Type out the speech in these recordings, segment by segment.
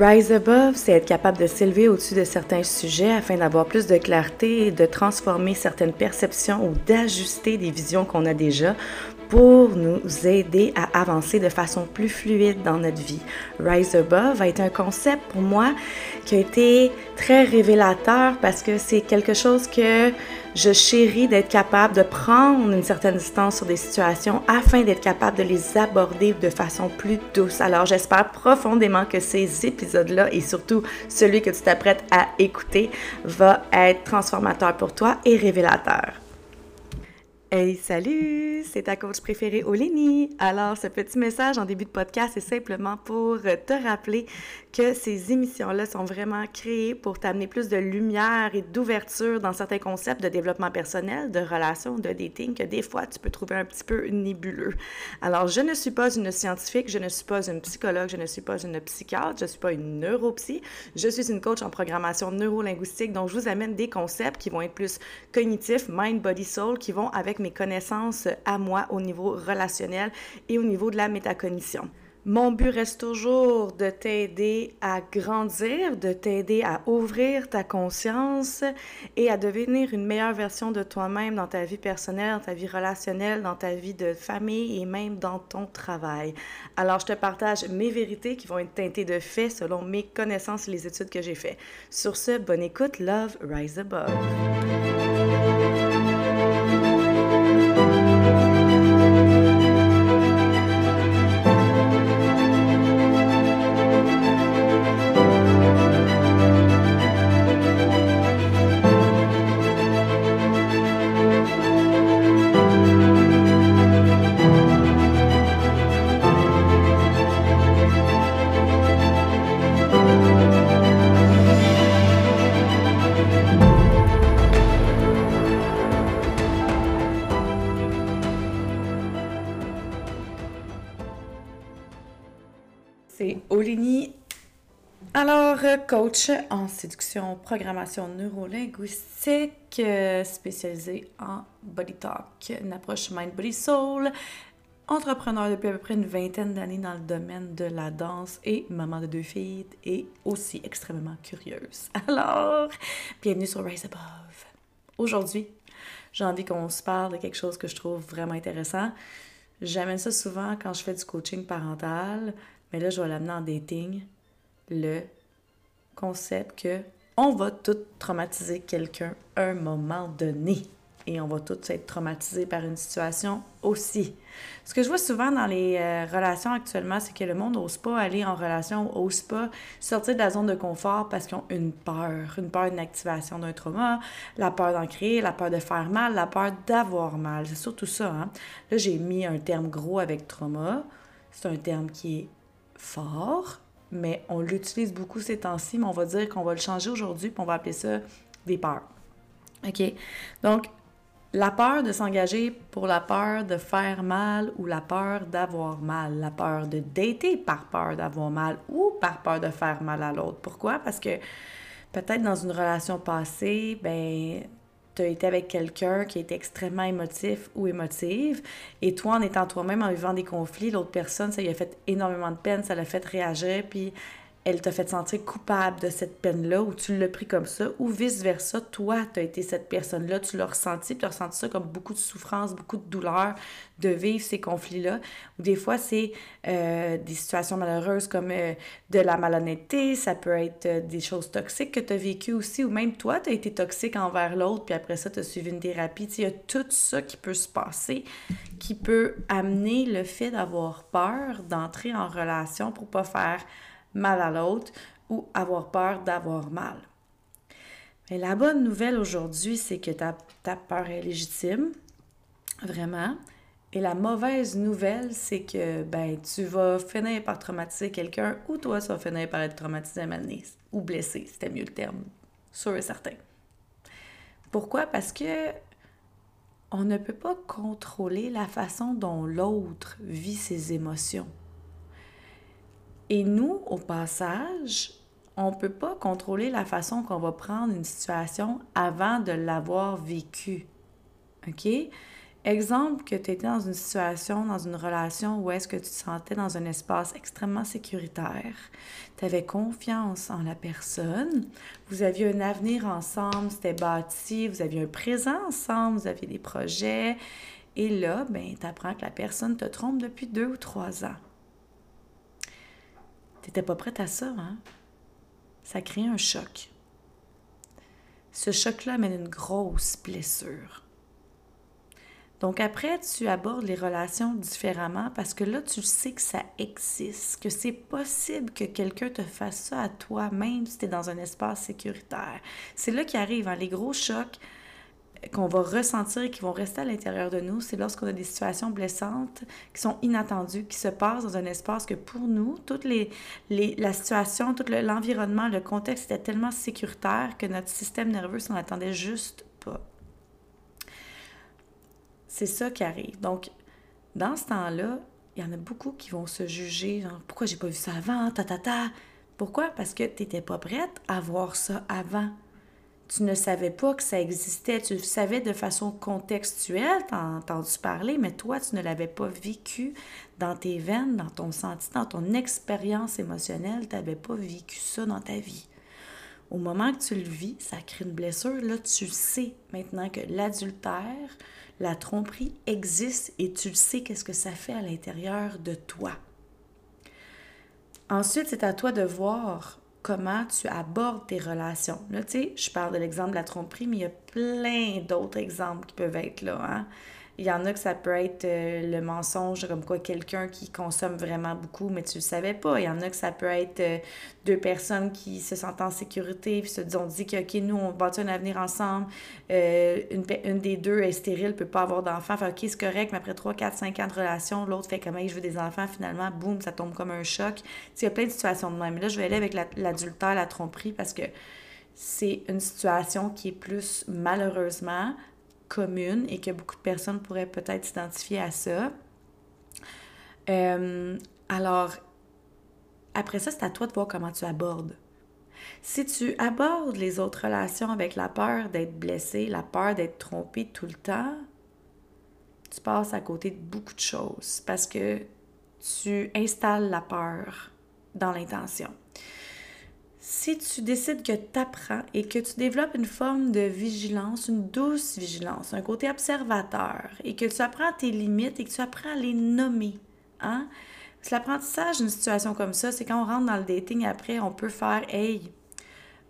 Rise above, c'est être capable de s'élever au-dessus de certains sujets afin d'avoir plus de clarté et de transformer certaines perceptions ou d'ajuster des visions qu'on a déjà pour nous aider à avancer de façon plus fluide dans notre vie. Rise Above a été un concept pour moi qui a été très révélateur parce que c'est quelque chose que je chéris d'être capable de prendre une certaine distance sur des situations afin d'être capable de les aborder de façon plus douce. Alors j'espère profondément que ces épisodes-là et surtout celui que tu t'apprêtes à écouter va être transformateur pour toi et révélateur. Hey, salut! C'est ta coach préférée, Olénie. Alors, ce petit message en début de podcast est simplement pour te rappeler que ces émissions-là sont vraiment créées pour t'amener plus de lumière et d'ouverture dans certains concepts de développement personnel, de relations, de dating, que des fois, tu peux trouver un petit peu nébuleux. Alors, je ne suis pas une scientifique, je ne suis pas une psychologue, je ne suis pas une psychiatre, je ne suis pas une neuropsy, je suis une coach en programmation neurolinguistique, donc je vous amène des concepts qui vont être plus cognitifs, mind, body, soul, qui vont avec mes connaissances à moi au niveau relationnel et au niveau de la métacognition. Mon but reste toujours de t'aider à grandir, de t'aider à ouvrir ta conscience et à devenir une meilleure version de toi-même dans ta vie personnelle, dans ta vie relationnelle, dans ta vie de famille et même dans ton travail. Alors, je te partage mes vérités qui vont être teintées de faits selon mes connaissances et les études que j'ai faites. Sur ce, bonne écoute, love, rise above. Alors, coach en séduction, programmation neurolinguistique, euh, spécialisée en body talk, une approche mind, body, soul, entrepreneur depuis à peu près une vingtaine d'années dans le domaine de la danse et maman de deux filles et aussi extrêmement curieuse. Alors, bienvenue sur Rise Above. Aujourd'hui, j'ai envie qu'on se parle de quelque chose que je trouve vraiment intéressant. J'amène ça souvent quand je fais du coaching parental mais là, je vais l'amener en dating. Le concept que on va tout traumatiser quelqu'un à un moment donné. Et on va tous être traumatisés par une situation aussi. Ce que je vois souvent dans les euh, relations actuellement, c'est que le monde n'ose pas aller en relation, n'ose pas sortir de la zone de confort parce qu'ils ont une peur, une peur d'une activation d'un trauma, la peur d'en créer, la peur de faire mal, la peur d'avoir mal. C'est surtout ça. Hein? Là, j'ai mis un terme gros avec trauma. C'est un terme qui est fort, mais on l'utilise beaucoup ces temps-ci, mais on va dire qu'on va le changer aujourd'hui, puis on va appeler ça des peurs. OK? Donc, la peur de s'engager pour la peur de faire mal ou la peur d'avoir mal, la peur de dater par peur d'avoir mal ou par peur de faire mal à l'autre. Pourquoi? Parce que peut-être dans une relation passée, ben tu as été avec quelqu'un qui est extrêmement émotif ou émotive, et toi, en étant toi-même, en vivant des conflits, l'autre personne, ça lui a fait énormément de peine, ça l'a fait réagir, puis elle t'a fait sentir coupable de cette peine-là, ou tu l'as pris comme ça, ou vice-versa, toi, tu as été cette personne-là, tu l'as ressenti, tu as ressenti ça comme beaucoup de souffrance, beaucoup de douleur de vivre ces conflits-là. Ou des fois, c'est euh, des situations malheureuses comme euh, de la malhonnêteté, ça peut être euh, des choses toxiques que tu as vécues aussi, ou même toi, tu as été toxique envers l'autre, puis après ça, tu as suivi une thérapie. Il y a tout ça qui peut se passer, qui peut amener le fait d'avoir peur d'entrer en relation pour pas faire mal à l'autre ou avoir peur d'avoir mal. Mais la bonne nouvelle aujourd'hui, c'est que ta, ta peur est légitime, vraiment. Et la mauvaise nouvelle, c'est que ben, tu vas finir par traumatiser quelqu'un ou toi, tu vas finir par être traumatisé à ou blessé, c'était mieux le terme, sûr et certain. Pourquoi? Parce que on ne peut pas contrôler la façon dont l'autre vit ses émotions. Et nous, au passage, on ne peut pas contrôler la façon qu'on va prendre une situation avant de l'avoir vécue. OK? Exemple que tu étais dans une situation, dans une relation où est-ce que tu te sentais dans un espace extrêmement sécuritaire, tu avais confiance en la personne, vous aviez un avenir ensemble, c'était bâti, vous aviez un présent ensemble, vous aviez des projets, et là, ben, tu apprends que la personne te trompe depuis deux ou trois ans. Tu n'étais pas prête à ça, hein? Ça crée un choc. Ce choc-là amène une grosse blessure. Donc après, tu abordes les relations différemment parce que là, tu sais que ça existe, que c'est possible que quelqu'un te fasse ça à toi, même si tu es dans un espace sécuritaire. C'est là qu'arrivent hein, les gros chocs qu'on va ressentir et qui vont rester à l'intérieur de nous, c'est lorsqu'on a des situations blessantes qui sont inattendues, qui se passent dans un espace que pour nous, toute les, les la situation, tout l'environnement, le, le contexte était tellement sécuritaire que notre système nerveux s'en attendait juste pas. C'est ça qui arrive. Donc, dans ce temps-là, il y en a beaucoup qui vont se juger, pourquoi j'ai pas vu ça avant, ta ta ta. Pourquoi? Parce que tu n'étais pas prête à voir ça avant. Tu ne savais pas que ça existait. Tu le savais de façon contextuelle, t'as entendu parler, mais toi, tu ne l'avais pas vécu dans tes veines, dans ton senti, dans ton expérience émotionnelle. Tu n'avais pas vécu ça dans ta vie. Au moment que tu le vis, ça crée une blessure. Là, tu sais maintenant que l'adultère, la tromperie existe et tu sais qu'est-ce que ça fait à l'intérieur de toi. Ensuite, c'est à toi de voir comment tu abordes tes relations. Là, tu sais, je parle de l'exemple de la tromperie, mais il y a plein d'autres exemples qui peuvent être là. Hein? Il y en a que ça peut être euh, le mensonge, comme quoi quelqu'un qui consomme vraiment beaucoup, mais tu le savais pas. Il y en a que ça peut être euh, deux personnes qui se sentent en sécurité, puis se disent, dit que, OK, nous, on bâtit un avenir ensemble. Euh, une, une, des deux est stérile, peut pas avoir d'enfants. Fait, OK, c'est correct, mais après 3, 4, 5 ans de relation, l'autre fait comme, je veux des enfants, finalement, boum, ça tombe comme un choc. il y a plein de situations de même. Mais là, je vais aller avec l'adultère, la tromperie, parce que c'est une situation qui est plus, malheureusement, commune et que beaucoup de personnes pourraient peut-être s'identifier à ça. Euh, alors, après ça, c'est à toi de voir comment tu abordes. Si tu abordes les autres relations avec la peur d'être blessé, la peur d'être trompé tout le temps, tu passes à côté de beaucoup de choses parce que tu installes la peur dans l'intention. Si tu décides que tu apprends et que tu développes une forme de vigilance, une douce vigilance, un côté observateur, et que tu apprends tes limites et que tu apprends à les nommer, hein? L'apprentissage d'une situation comme ça, c'est quand on rentre dans le dating après, on peut faire Hey,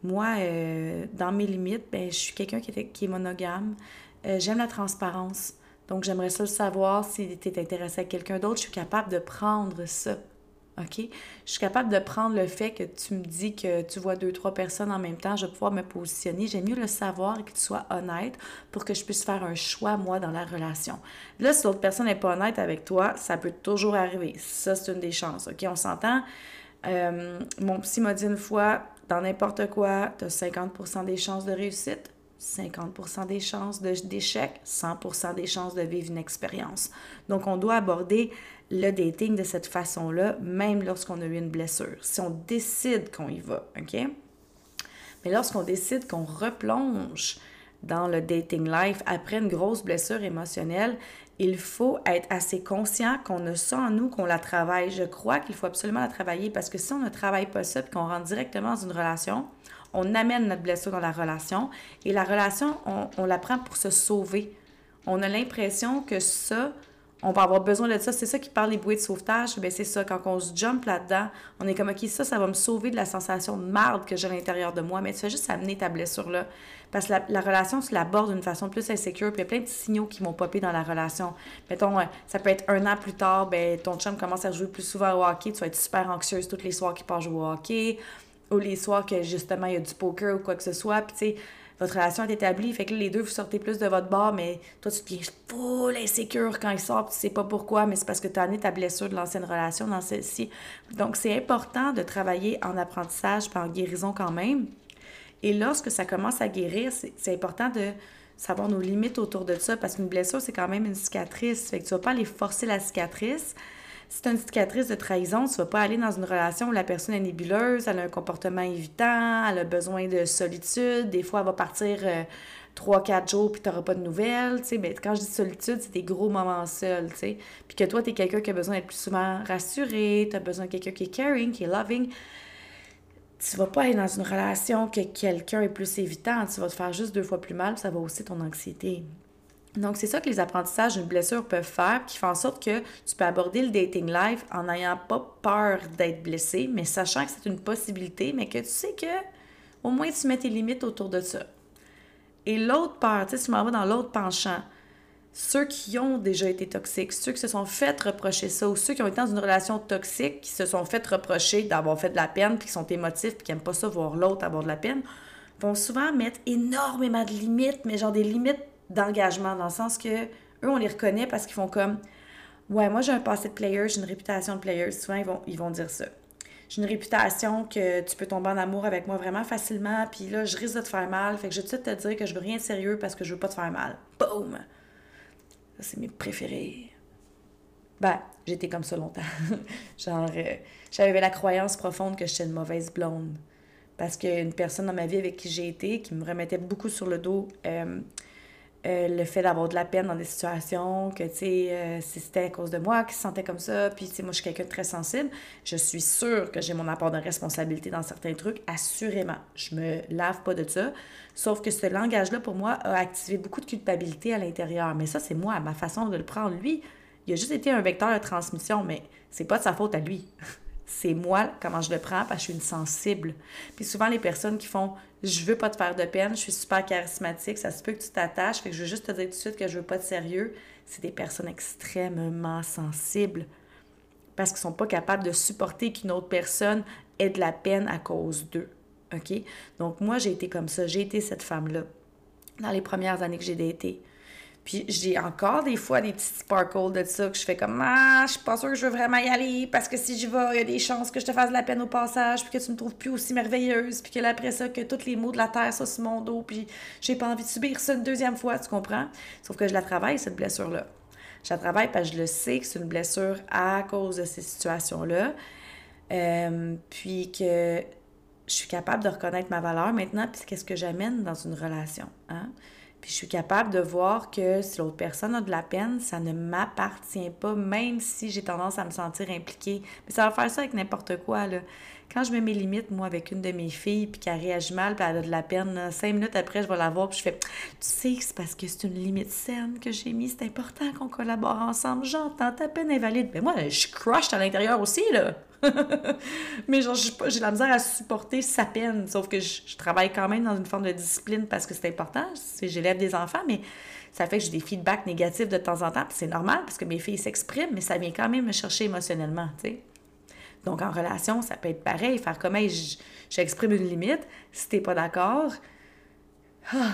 moi, euh, dans mes limites, ben, je suis quelqu'un qui, qui, est monogame. Euh, j'aime la transparence. Donc, j'aimerais ça le savoir si tu es intéressé à quelqu'un d'autre. Je suis capable de prendre ça. OK? Je suis capable de prendre le fait que tu me dis que tu vois deux, trois personnes en même temps, je vais pouvoir me positionner. J'aime mieux le savoir et que tu sois honnête pour que je puisse faire un choix, moi, dans la relation. Là, si l'autre personne n'est pas honnête avec toi, ça peut toujours arriver. Ça, c'est une des chances. OK? On s'entend? Euh, mon psy m'a dit une fois, dans n'importe quoi, tu as 50% des chances de réussite. 50% des chances d'échec, 100% des chances de vivre une expérience. Donc, on doit aborder le dating de cette façon-là, même lorsqu'on a eu une blessure. Si on décide qu'on y va, OK? Mais lorsqu'on décide qu'on replonge dans le dating life après une grosse blessure émotionnelle, il faut être assez conscient qu'on a ça en nous, qu'on la travaille. Je crois qu'il faut absolument la travailler parce que si on ne travaille pas ça et qu'on rentre directement dans une relation, on amène notre blessure dans la relation et la relation, on, la prend pour se sauver. On a l'impression que ça, on va avoir besoin de ça. C'est ça qui parle des bouées de sauvetage. Ben c'est ça, quand on se jump là-dedans, on est comme, OK, ça, ça va me sauver de la sensation de marde que j'ai à l'intérieur de moi. Mais tu fais juste amener ta blessure-là. Parce que la, relation, tu l'abordes d'une façon plus insécure. Puis il y a plein de signaux qui vont popper dans la relation. Mettons, euh, ça peut être un an plus tard, ben ton chum commence à jouer plus souvent au hockey. Tu vas être super anxieuse tous les soirs qu'il part jouer au hockey. Ou les soirs que justement, il y a du poker ou quoi que ce soit. Puis tu sais, votre relation est établie, fait que les deux, vous sortez plus de votre bord, mais toi, tu deviens full insécure quand il sort, tu sais pas pourquoi, mais c'est parce que tu as amené ta blessure de l'ancienne relation dans celle-ci. Donc, c'est important de travailler en apprentissage, par en guérison quand même. Et lorsque ça commence à guérir, c'est important de savoir nos limites autour de ça, parce qu'une blessure, c'est quand même une cicatrice. Fait que tu vas pas aller forcer la cicatrice, si tu as une cicatrice de trahison, tu ne vas pas aller dans une relation où la personne est nébuleuse, elle a un comportement évitant, elle a besoin de solitude, des fois elle va partir euh, 3-4 jours puis tu n'auras pas de nouvelles. Tu sais, ben, quand je dis solitude, c'est des gros moments seuls. Puis que toi, tu es quelqu'un qui a besoin d'être plus souvent rassuré, tu as besoin de quelqu'un qui est caring, qui est loving. Tu vas pas être dans une relation que quelqu'un est plus évitant. Tu vas te faire juste deux fois plus mal, ça va aussi ton anxiété. Donc, c'est ça que les apprentissages d'une blessure peuvent faire, qui font en sorte que tu peux aborder le dating life en n'ayant pas peur d'être blessé, mais sachant que c'est une possibilité, mais que tu sais que au moins tu mets tes limites autour de ça. Et l'autre peur, tu sais, tu m'en vas dans l'autre penchant, ceux qui ont déjà été toxiques, ceux qui se sont fait reprocher ça, ou ceux qui ont été dans une relation toxique, qui se sont fait reprocher d'avoir fait de la peine, puis qui sont émotifs, puis qui n'aiment pas ça voir l'autre avoir de la peine, vont souvent mettre énormément de limites, mais genre des limites d'engagement, dans le sens que eux, on les reconnaît parce qu'ils font comme Ouais, moi j'ai un passé de player, j'ai une réputation de player. Souvent, ils vont, ils vont dire ça. J'ai une réputation que tu peux tomber en amour avec moi vraiment facilement, puis là, je risque de te faire mal. Fait que je vais tout de suite te dire que je veux rien de sérieux parce que je veux pas te faire mal. Boom! c'est mes préférés. Ben, j'étais comme ça longtemps. Genre, euh, j'avais la croyance profonde que j'étais une mauvaise blonde. Parce qu'une personne dans ma vie avec qui j'ai été, qui me remettait beaucoup sur le dos, euh, euh, le fait d'avoir de la peine dans des situations, que, tu sais, euh, si c'était à cause de moi qui se sentait comme ça, puis, tu sais, moi, je suis quelqu'un de très sensible, je suis sûre que j'ai mon apport de responsabilité dans certains trucs, assurément. Je me lave pas de ça. Sauf que ce langage-là, pour moi, a activé beaucoup de culpabilité à l'intérieur. Mais ça, c'est moi, ma façon de le prendre. Lui, il a juste été un vecteur de transmission, mais c'est pas de sa faute à lui. c'est moi comment je le prends parce que je suis une sensible. Puis souvent, les personnes qui font je veux pas te faire de peine, je suis super charismatique, ça se peut que tu t'attaches, fait que je veux juste te dire tout de suite que je veux pas de sérieux, c'est des personnes extrêmement sensibles parce qu'ils sont pas capables de supporter qu'une autre personne ait de la peine à cause d'eux. OK? Donc, moi, j'ai été comme ça. J'ai été cette femme-là dans les premières années que j'ai daté. Puis j'ai encore des fois des petits sparkles de ça que je fais comme Ah, je suis pas sûre que je veux vraiment y aller parce que si j'y vais, il y a des chances que je te fasse de la peine au passage, puis que tu me trouves plus aussi merveilleuse, puis que là, après ça, que tous les mots de la terre soient sur mon dos, puis j'ai pas envie de subir ça une deuxième fois, tu comprends? Sauf que je la travaille, cette blessure-là. Je la travaille parce que je le sais que c'est une blessure à cause de ces situations-là. Euh, puis que je suis capable de reconnaître ma valeur maintenant, puis qu'est-ce que j'amène dans une relation. Hein? Puis je suis capable de voir que si l'autre personne a de la peine, ça ne m'appartient pas, même si j'ai tendance à me sentir impliquée. Mais ça va faire ça avec n'importe quoi, là. Quand je mets mes limites, moi, avec une de mes filles, puis qu'elle réagit mal, puis elle a de la peine, cinq minutes après, je vais la voir, puis je fais Tu sais, c'est parce que c'est une limite saine que j'ai mis, c'est important qu'on collabore ensemble. J'entends ta peine invalide. Mais moi, je suis crushed à l'intérieur aussi, là. mais genre, j'ai la misère à supporter sa peine. Sauf que je, travaille quand même dans une forme de discipline parce que c'est important. J'élève des enfants, mais ça fait que j'ai des feedbacks négatifs de temps en temps. C'est normal parce que mes filles s'expriment, mais ça vient quand même me chercher émotionnellement, tu sais. Donc, en relation, ça peut être pareil. Faire comme, j'exprime une limite. Si t'es pas d'accord, ah,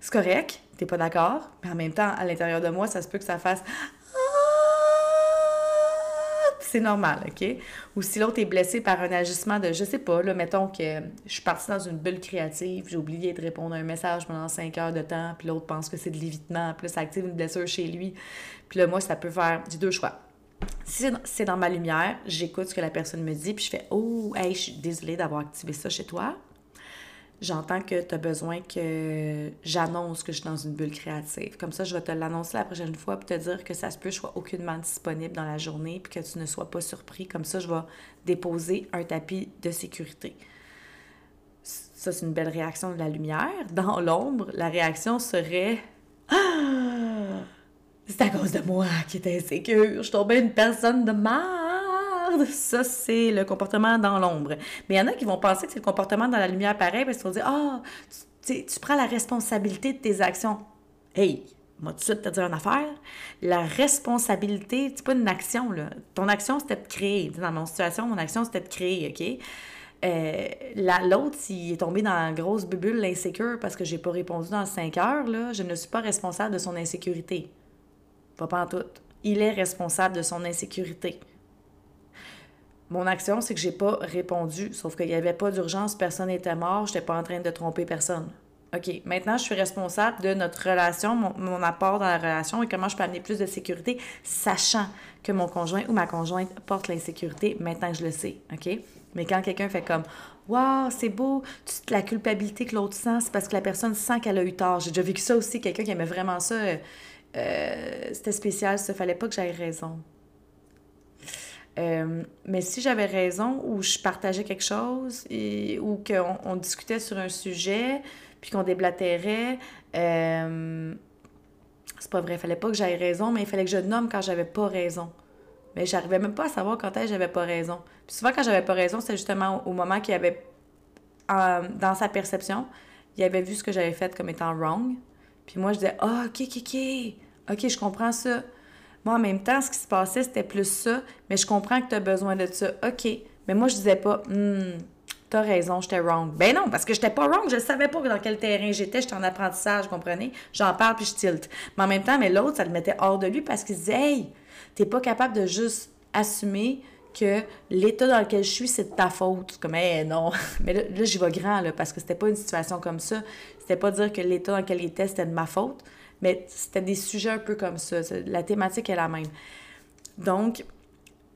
c'est correct, t'es pas d'accord. Mais en même temps, à l'intérieur de moi, ça se peut que ça fasse c'est normal, OK? Ou si l'autre est blessé par un agissement de, je sais pas, là, mettons que je suis partie dans une bulle créative, j'ai oublié de répondre à un message pendant cinq heures de temps, puis l'autre pense que c'est de l'évitement, puis là, ça active une blessure chez lui. Puis là, moi, ça peut faire, j'ai deux choix. Si c'est dans ma lumière, j'écoute ce que la personne me dit, puis je fais Oh, hey, je suis désolée d'avoir activé ça chez toi j'entends que tu as besoin que j'annonce que je suis dans une bulle créative. Comme ça, je vais te l'annoncer la prochaine fois pour te dire que ça se peut je sois aucunement disponible dans la journée puis que tu ne sois pas surpris. Comme ça, je vais déposer un tapis de sécurité. Ça, c'est une belle réaction de la lumière. Dans l'ombre, la réaction serait ah! C'est à cause de moi qui est insécure. Je suis tombée une personne de mal ça, c'est le comportement dans l'ombre. Mais il y en a qui vont penser que c'est le comportement dans la lumière pareil parce qu'ils vont dire Ah, tu, prends la responsabilité de tes actions. Hey, moi, tout de suite te dire une affaire. La responsabilité, c'est pas une action, là. Ton action, c'était de créer. Dans mon situation, mon action, c'était de créer, OK? Euh, L'autre, s'il est tombé dans une grosse bulle insécure parce que j'ai pas répondu dans 5 heures, là, je ne suis pas responsable de son insécurité. Pas, tout. Il est responsable de son insécurité. Mon action, c'est que j'ai pas répondu, sauf qu'il n'y avait pas d'urgence, personne n'était mort, je n'étais pas en train de tromper personne. OK, maintenant, je suis responsable de notre relation, mon, apport dans la relation et comment je peux amener plus de sécurité, sachant que mon conjoint ou ma conjointe porte l'insécurité, maintenant je le sais, OK? Mais quand quelqu'un fait comme Waouh, c'est beau, la culpabilité que l'autre sent, c'est parce que la personne sent qu'elle a eu tort. J'ai déjà vécu ça aussi, quelqu'un qui aimait vraiment ça. Euh, c'était spécial, ça fallait pas que j'aie raison. Euh, mais si j'avais raison ou je partageais quelque chose ou qu'on on discutait sur un sujet puis qu'on déblatérait, euh, c'est pas vrai, il fallait pas que j'aie raison, mais il fallait que je nomme quand j'avais pas raison. Mais j'arrivais même pas à savoir quand est-ce que j'avais pas raison. Puis souvent, quand j'avais pas raison, c'était justement au moment qu'il avait, dans sa perception, il avait vu ce que j'avais fait comme étant wrong. Puis moi, je disais, ah, ok, ok, ok, ok, je comprends ça. Moi, en même temps, ce qui se passait, c'était plus ça, mais je comprends que tu as besoin de ça. OK. Mais moi, je disais pas, hmm, t'as raison, j'étais wrong. Ben non, parce que j'étais pas wrong, je savais pas dans quel terrain j'étais, j'étais en apprentissage, comprenez? J'en parle puis je tilte. Mais en même temps, mais l'autre, ça le mettait hors de lui parce qu'il disait, hey, t'es pas capable de juste assumer que l'état dans lequel je suis, c'est de ta faute. Comme, hey, non. Mais là, j'y vais grand, là, parce que c'était pas une situation comme ça. C'était pas dire que l'état dans lequel il était, c'était de ma faute. Mais c'était des sujets un peu comme ça. La thématique est la même. Donc,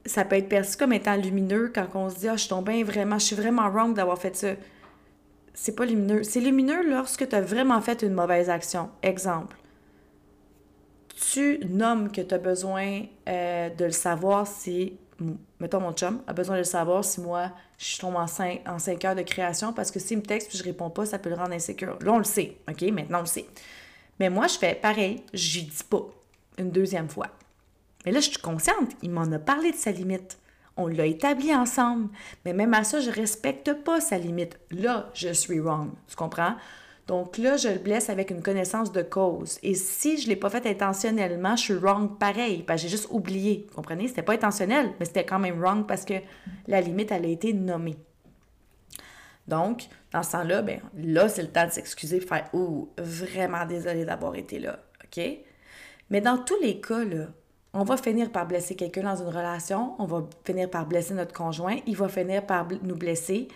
ça peut être perçu comme étant lumineux quand on se dit Ah, je suis tombée vraiment, je suis vraiment wrong d'avoir fait ça. C'est pas lumineux. C'est lumineux lorsque tu as vraiment fait une mauvaise action. Exemple. Tu nommes que tu as besoin euh, de le savoir si, mettons mon chum, a besoin de le savoir si moi, je tombe en 5, en cinq heures de création parce que s'il me texte et je réponds pas, ça peut le rendre insécure. Là, on le sait. OK? Maintenant, on le sait. Mais moi, je fais pareil, j'y dis pas une deuxième fois. Mais là, je suis consciente, il m'en a parlé de sa limite. On l'a établi ensemble. Mais même à ça, je respecte pas sa limite. Là, je suis wrong. Tu comprends? Donc là, je le blesse avec une connaissance de cause. Et si je ne l'ai pas fait intentionnellement, je suis wrong pareil, j'ai juste oublié. Vous comprenez? C'était pas intentionnel, mais c'était quand même wrong parce que la limite, elle a été nommée. Donc, dans ce temps-là, ben, là, c'est le temps de s'excuser, faire vraiment désolé d'avoir été là. OK? Mais dans tous les cas, là, on va finir par blesser quelqu'un dans une relation, on va finir par blesser notre conjoint, il va finir par nous blesser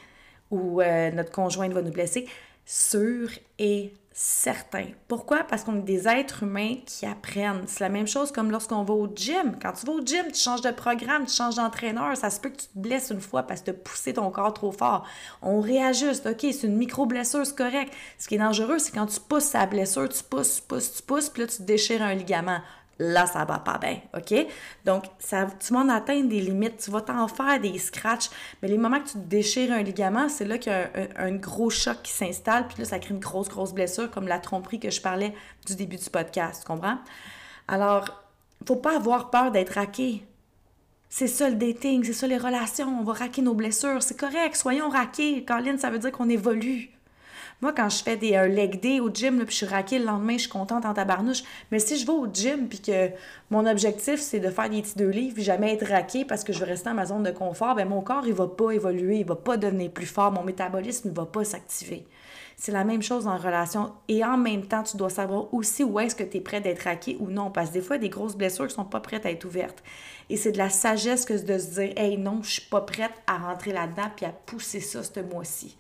ou euh, notre conjointe va nous blesser, sûr et certain. Pourquoi? Parce qu'on est des êtres humains qui apprennent. C'est la même chose comme lorsqu'on va au gym. Quand tu vas au gym, tu changes de programme, tu changes d'entraîneur. Ça se peut que tu te blesses une fois parce que tu as poussé ton corps trop fort. On réajuste. OK, c'est une micro-blessure, c'est correct. Ce qui est dangereux, c'est quand tu pousses sa blessure, tu pousses, tu pousses, tu pousses, puis là, tu déchires un ligament là, ça va pas bien, OK? Donc, ça, tu vas en atteindre des limites, tu vas t'en faire des scratchs, mais les moments que tu déchires un ligament, c'est là qu'il y a un, gros choc qui s'installe, puis là, ça crée une grosse, grosse blessure, comme la tromperie que je parlais du début du podcast, tu comprends? Alors, faut pas avoir peur d'être raqué. C'est ça le dating, c'est ça les relations, on va raquer nos blessures, c'est correct, soyons raqués. Caroline, ça veut dire qu'on évolue. Moi, quand je fais des, un leg day au gym, puis je suis raquée le lendemain, je suis contente en tabarnouche. Mais si je vais au gym, puis que mon objectif, c'est de faire des petits deux livres, puis jamais être raquée parce que je veux rester dans ma zone de confort, ben mon corps, il va pas évoluer, il va pas devenir plus fort, mon métabolisme ne va pas s'activer. C'est la même chose en relation. Et en même temps, tu dois savoir aussi où est-ce que tu es prêt d'être raqué ou non. Parce que des fois, il y a des grosses blessures qui sont pas prêtes à être ouvertes. Et c'est de la sagesse que de se dire, hey, non, je suis pas prête à rentrer là-dedans puis à pousser ça ce mois-ci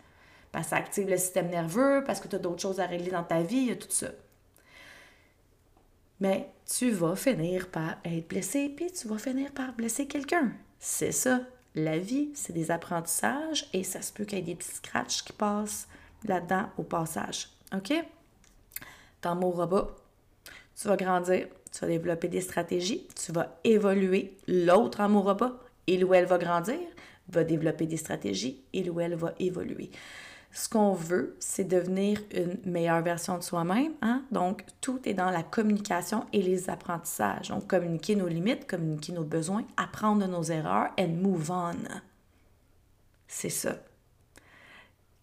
parce que ça active le système nerveux, parce que tu as d'autres choses à régler dans ta vie, il y a tout ça. Mais tu vas finir par être blessé, puis tu vas finir par blesser quelqu'un. C'est ça. La vie, c'est des apprentissages et ça se peut qu'il y ait des petits scratchs qui passent là-dedans au passage. OK? T'en mourras pas. Tu vas grandir, tu vas développer des stratégies, tu vas évoluer. L'autre en mourra pas. Il ou elle va grandir, va développer des stratégies, il ou elle va évoluer. Ce qu'on veut, c'est devenir une meilleure version de soi-même. Hein? Donc, tout est dans la communication et les apprentissages. Donc, communiquer nos limites, communiquer nos besoins, apprendre de nos erreurs and move on. C'est ça.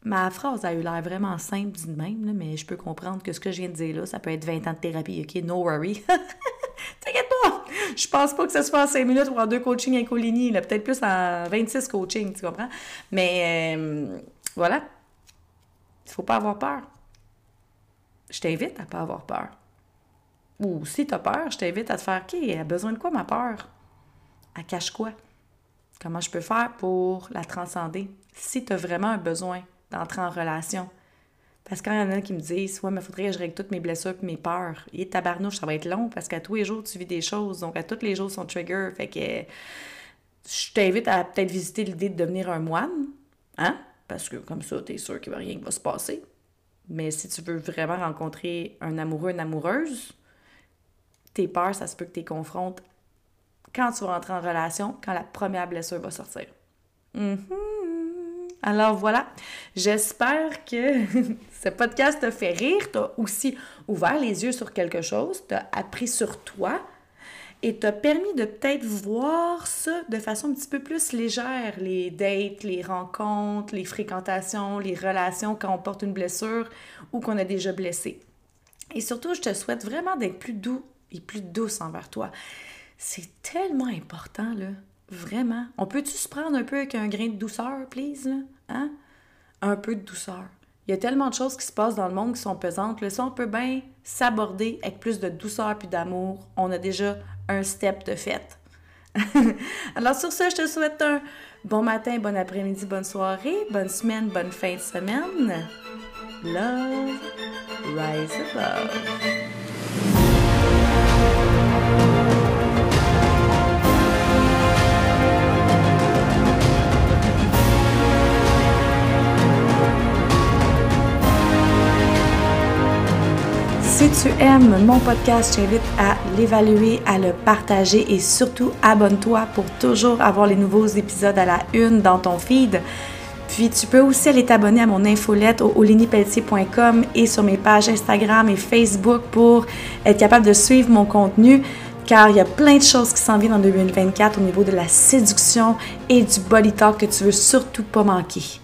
Ma phrase a eu l'air vraiment simple dit même, mais je peux comprendre que ce que je viens de dire là, ça peut être 20 ans de thérapie, OK? No worry. T'inquiète pas! Je pense pas que se fasse en 5 minutes ou en deux coachings incoligny, peut-être plus en 26 coachings, tu comprends? Mais euh, voilà, il ne faut pas avoir peur. Je t'invite à ne pas avoir peur. Ou si tu as peur, je t'invite à te faire OK, elle a besoin de quoi ma peur? Elle cache quoi? Comment je peux faire pour la transcender? Si tu as vraiment un besoin d'entrer en relation. Parce qu'il y en a qui me disent Ouais, mais faudrait que je règle toutes mes blessures et mes peurs. Et tabarnouche, ça va être long parce qu'à tous les jours, tu vis des choses. Donc, à tous les jours, son trigger. Fait que je t'invite à peut-être visiter l'idée de devenir un moine, hein? Parce que comme ça, t'es sûr qu'il va rien va se passer. Mais si tu veux vraiment rencontrer un amoureux, une amoureuse, tes peurs, ça se peut que tu les confrontes quand tu vas en relation, quand la première blessure va sortir. Mm-hmm. Alors voilà, j'espère que ce podcast t'a fait rire, t'a aussi ouvert les yeux sur quelque chose, t'a appris sur toi et t'a permis de peut-être voir ça de façon un petit peu plus légère, les dates, les rencontres, les fréquentations, les relations quand on porte une blessure ou qu'on a déjà blessé. Et surtout, je te souhaite vraiment d'être plus doux et plus douce envers toi. C'est tellement important, là. Vraiment. On peut-tu se prendre un peu avec un grain de douceur, please, là? Hein? Un peu de douceur. Il y a tellement de choses qui se passent dans le monde qui sont pesantes. Là, si on peut bien s'aborder avec plus de douceur puis d'amour, on a déjà un step de fait. Alors sur ce, je te souhaite un bon matin, bon après-midi, bonne soirée, bonne semaine, bonne fin de semaine. Love, rise above. Tu aimes mon podcast, je t'invite à l'évaluer, à le partager et surtout abonne-toi pour toujours avoir les nouveaux épisodes à la une dans ton feed. Puis tu peux aussi aller t'abonner à mon infolette au olinipelletier.com et sur mes pages Instagram et Facebook pour être capable de suivre mon contenu car il y a plein de choses qui s'en viennent en 2024 au niveau de la séduction et du body talk que tu veux surtout pas manquer.